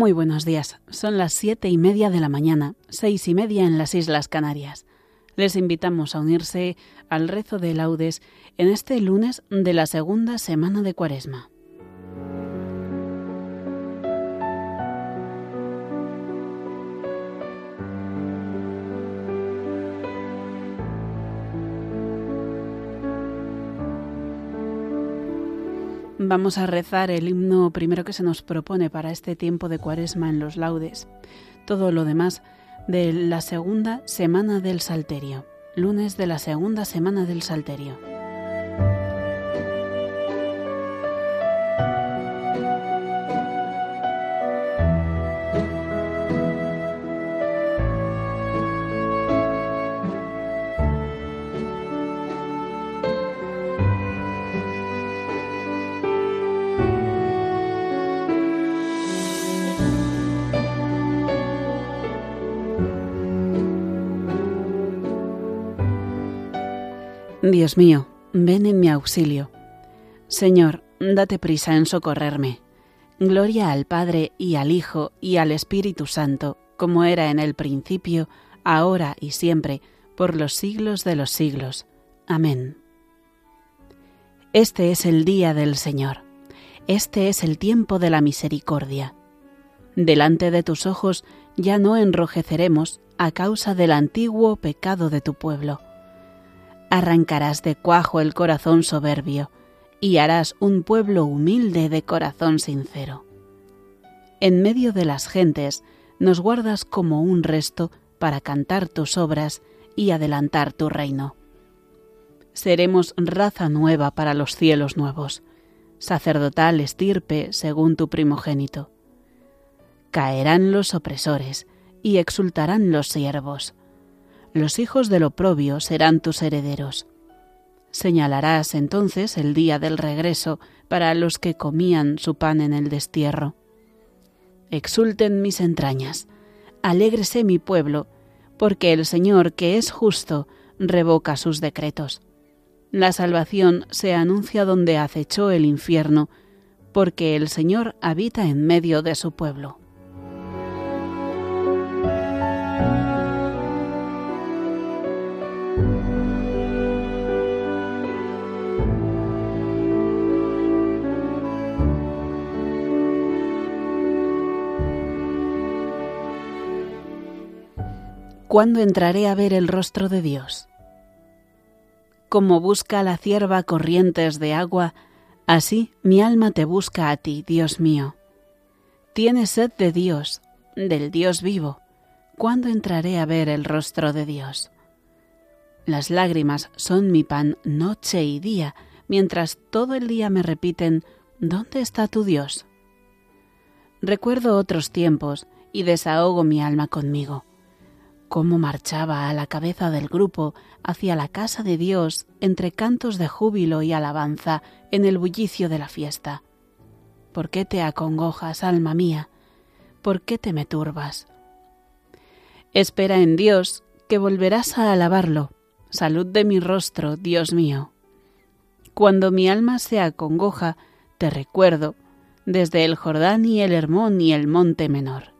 Muy buenos días. Son las siete y media de la mañana, seis y media en las Islas Canarias. Les invitamos a unirse al rezo de laudes en este lunes de la segunda semana de Cuaresma. Vamos a rezar el himno primero que se nos propone para este tiempo de cuaresma en los laudes. Todo lo demás de la segunda semana del Salterio, lunes de la segunda semana del Salterio. Dios mío, ven en mi auxilio. Señor, date prisa en socorrerme. Gloria al Padre y al Hijo y al Espíritu Santo, como era en el principio, ahora y siempre, por los siglos de los siglos. Amén. Este es el día del Señor. Este es el tiempo de la misericordia. Delante de tus ojos ya no enrojeceremos a causa del antiguo pecado de tu pueblo arrancarás de cuajo el corazón soberbio y harás un pueblo humilde de corazón sincero. En medio de las gentes nos guardas como un resto para cantar tus obras y adelantar tu reino. Seremos raza nueva para los cielos nuevos, sacerdotal estirpe según tu primogénito. Caerán los opresores y exultarán los siervos los hijos del oprobio serán tus herederos. Señalarás entonces el día del regreso para los que comían su pan en el destierro. Exulten mis entrañas, alégrese mi pueblo, porque el Señor, que es justo, revoca sus decretos. La salvación se anuncia donde acechó el infierno, porque el Señor habita en medio de su pueblo. ¿Cuándo entraré a ver el rostro de Dios? Como busca la cierva corrientes de agua, así mi alma te busca a ti, Dios mío. Tienes sed de Dios, del Dios vivo. ¿Cuándo entraré a ver el rostro de Dios? Las lágrimas son mi pan noche y día, mientras todo el día me repiten, ¿dónde está tu Dios? Recuerdo otros tiempos y desahogo mi alma conmigo cómo marchaba a la cabeza del grupo hacia la casa de Dios entre cantos de júbilo y alabanza en el bullicio de la fiesta. ¿Por qué te acongojas, alma mía? ¿Por qué te me turbas? Espera en Dios, que volverás a alabarlo. Salud de mi rostro, Dios mío. Cuando mi alma se acongoja, te recuerdo, desde el Jordán y el Hermón y el monte menor.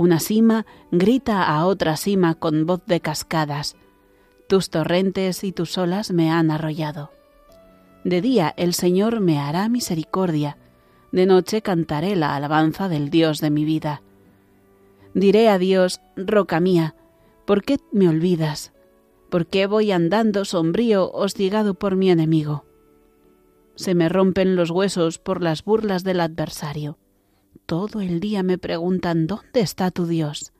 Una cima grita a otra cima con voz de cascadas. Tus torrentes y tus olas me han arrollado. De día el Señor me hará misericordia, de noche cantaré la alabanza del Dios de mi vida. Diré a Dios, roca mía, ¿por qué me olvidas? ¿Por qué voy andando sombrío, hostigado por mi enemigo? Se me rompen los huesos por las burlas del adversario todo el día me preguntan ¿dónde está tu Dios?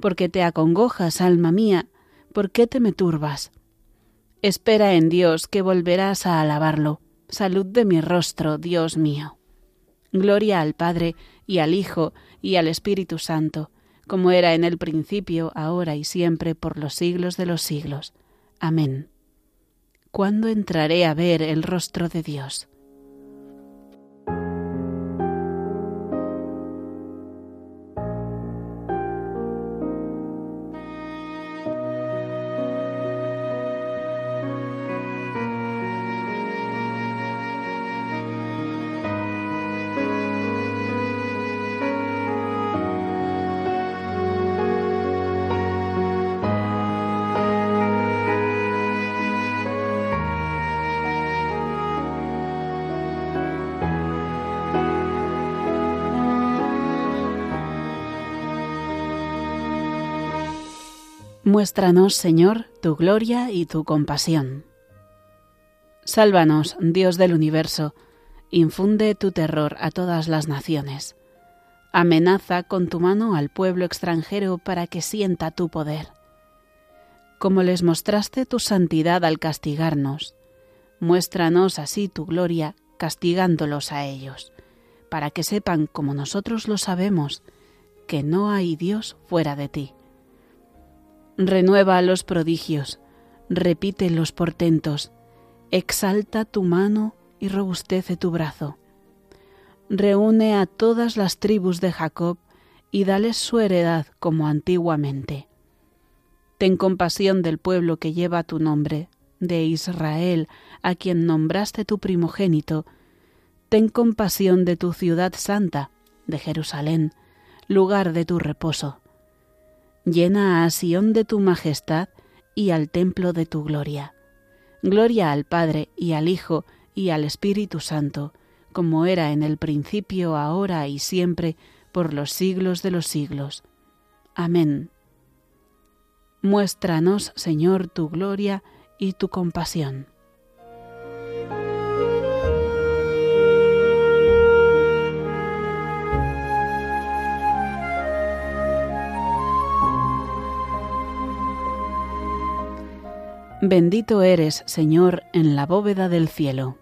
¿Por qué te acongojas, alma mía? ¿Por qué te me turbas? Espera en Dios que volverás a alabarlo. Salud de mi rostro, Dios mío. Gloria al Padre y al Hijo y al Espíritu Santo, como era en el principio, ahora y siempre, por los siglos de los siglos. Amén. ¿Cuándo entraré a ver el rostro de Dios? Muéstranos, Señor, tu gloria y tu compasión. Sálvanos, Dios del universo, infunde tu terror a todas las naciones. Amenaza con tu mano al pueblo extranjero para que sienta tu poder. Como les mostraste tu santidad al castigarnos, muéstranos así tu gloria castigándolos a ellos, para que sepan, como nosotros lo sabemos, que no hay Dios fuera de ti. Renueva los prodigios, repite los portentos, exalta tu mano y robustece tu brazo. Reúne a todas las tribus de Jacob y dales su heredad como antiguamente. Ten compasión del pueblo que lleva tu nombre, de Israel, a quien nombraste tu primogénito. Ten compasión de tu ciudad santa, de Jerusalén, lugar de tu reposo. Llena a Sión de tu majestad y al templo de tu gloria. Gloria al Padre y al Hijo y al Espíritu Santo, como era en el principio, ahora y siempre, por los siglos de los siglos. Amén. Muéstranos, Señor, tu gloria y tu compasión. Bendito eres, Señor, en la bóveda del cielo.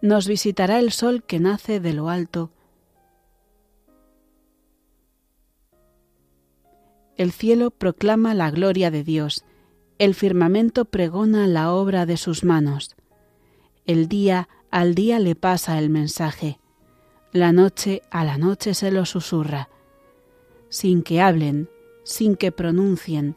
Nos visitará el sol que nace de lo alto. El cielo proclama la gloria de Dios, el firmamento pregona la obra de sus manos. El día al día le pasa el mensaje, la noche a la noche se lo susurra, sin que hablen, sin que pronuncien,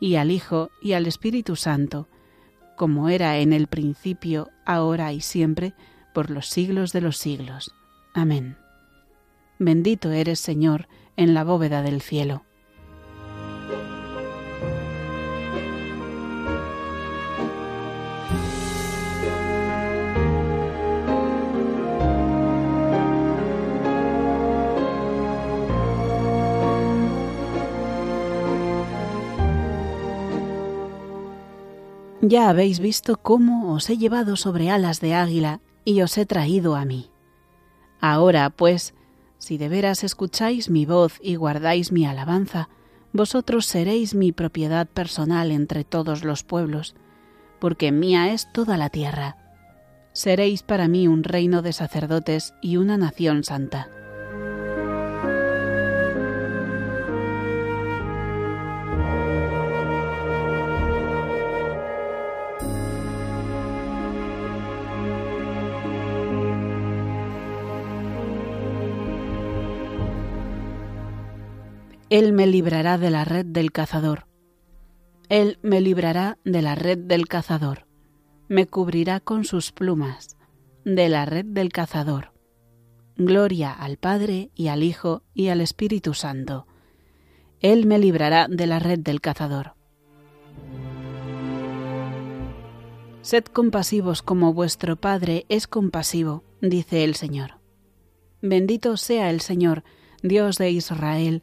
y al Hijo y al Espíritu Santo, como era en el principio, ahora y siempre, por los siglos de los siglos. Amén. Bendito eres, Señor, en la bóveda del cielo. Ya habéis visto cómo os he llevado sobre alas de águila y os he traído a mí. Ahora, pues, si de veras escucháis mi voz y guardáis mi alabanza, vosotros seréis mi propiedad personal entre todos los pueblos, porque mía es toda la tierra. Seréis para mí un reino de sacerdotes y una nación santa. Él me librará de la red del cazador. Él me librará de la red del cazador. Me cubrirá con sus plumas, de la red del cazador. Gloria al Padre y al Hijo y al Espíritu Santo. Él me librará de la red del cazador. Sed compasivos como vuestro Padre es compasivo, dice el Señor. Bendito sea el Señor, Dios de Israel,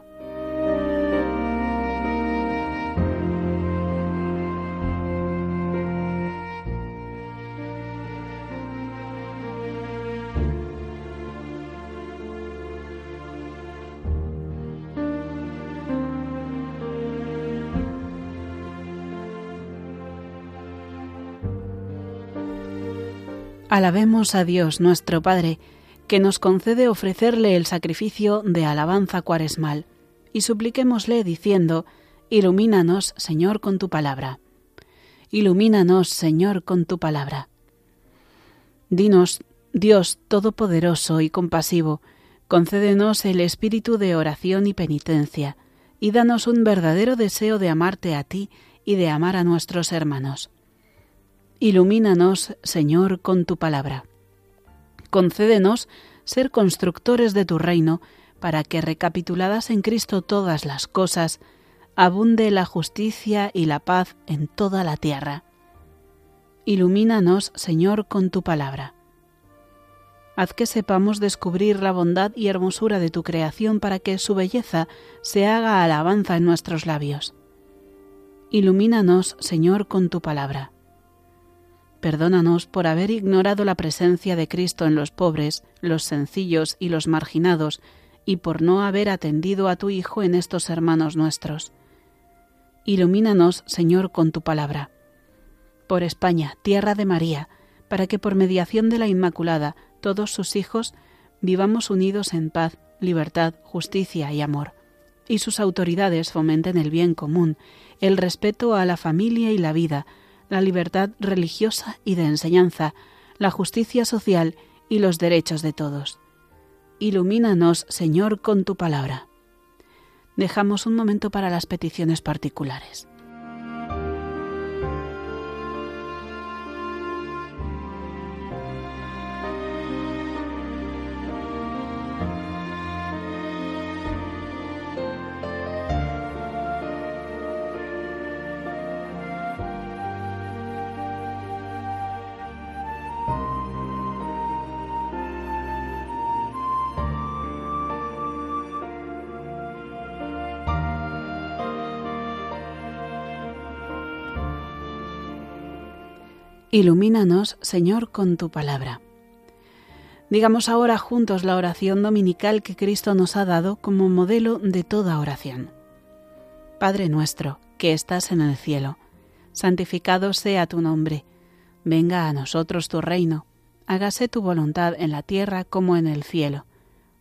Alabemos a Dios nuestro Padre, que nos concede ofrecerle el sacrificio de alabanza cuaresmal, y supliquémosle diciendo, Ilumínanos, Señor, con tu palabra. Ilumínanos, Señor, con tu palabra. Dinos, Dios Todopoderoso y compasivo, concédenos el espíritu de oración y penitencia, y danos un verdadero deseo de amarte a ti y de amar a nuestros hermanos Ilumínanos, Señor, con tu palabra. Concédenos ser constructores de tu reino, para que, recapituladas en Cristo todas las cosas, abunde la justicia y la paz en toda la tierra. Ilumínanos, Señor, con tu palabra. Haz que sepamos descubrir la bondad y hermosura de tu creación para que su belleza se haga alabanza en nuestros labios. Ilumínanos, Señor, con tu palabra. Perdónanos por haber ignorado la presencia de Cristo en los pobres, los sencillos y los marginados, y por no haber atendido a tu Hijo en estos hermanos nuestros. Ilumínanos, Señor, con tu palabra. Por España, tierra de María, para que por mediación de la Inmaculada todos sus hijos vivamos unidos en paz, libertad, justicia y amor, y sus autoridades fomenten el bien común, el respeto a la familia y la vida, la libertad religiosa y de enseñanza, la justicia social y los derechos de todos. Ilumínanos, Señor, con tu palabra. Dejamos un momento para las peticiones particulares. Ilumínanos, Señor, con tu palabra. Digamos ahora juntos la oración dominical que Cristo nos ha dado como modelo de toda oración. Padre nuestro, que estás en el cielo, santificado sea tu nombre, venga a nosotros tu reino, hágase tu voluntad en la tierra como en el cielo.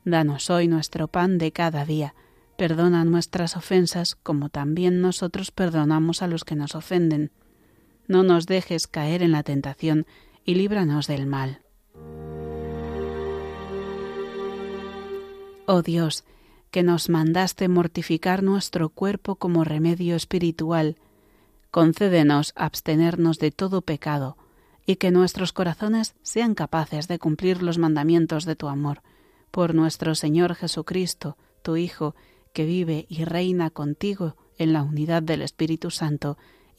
Danos hoy nuestro pan de cada día, perdona nuestras ofensas como también nosotros perdonamos a los que nos ofenden no nos dejes caer en la tentación y líbranos del mal. Oh Dios, que nos mandaste mortificar nuestro cuerpo como remedio espiritual, concédenos abstenernos de todo pecado y que nuestros corazones sean capaces de cumplir los mandamientos de tu amor, por nuestro Señor Jesucristo, tu Hijo, que vive y reina contigo en la unidad del Espíritu Santo,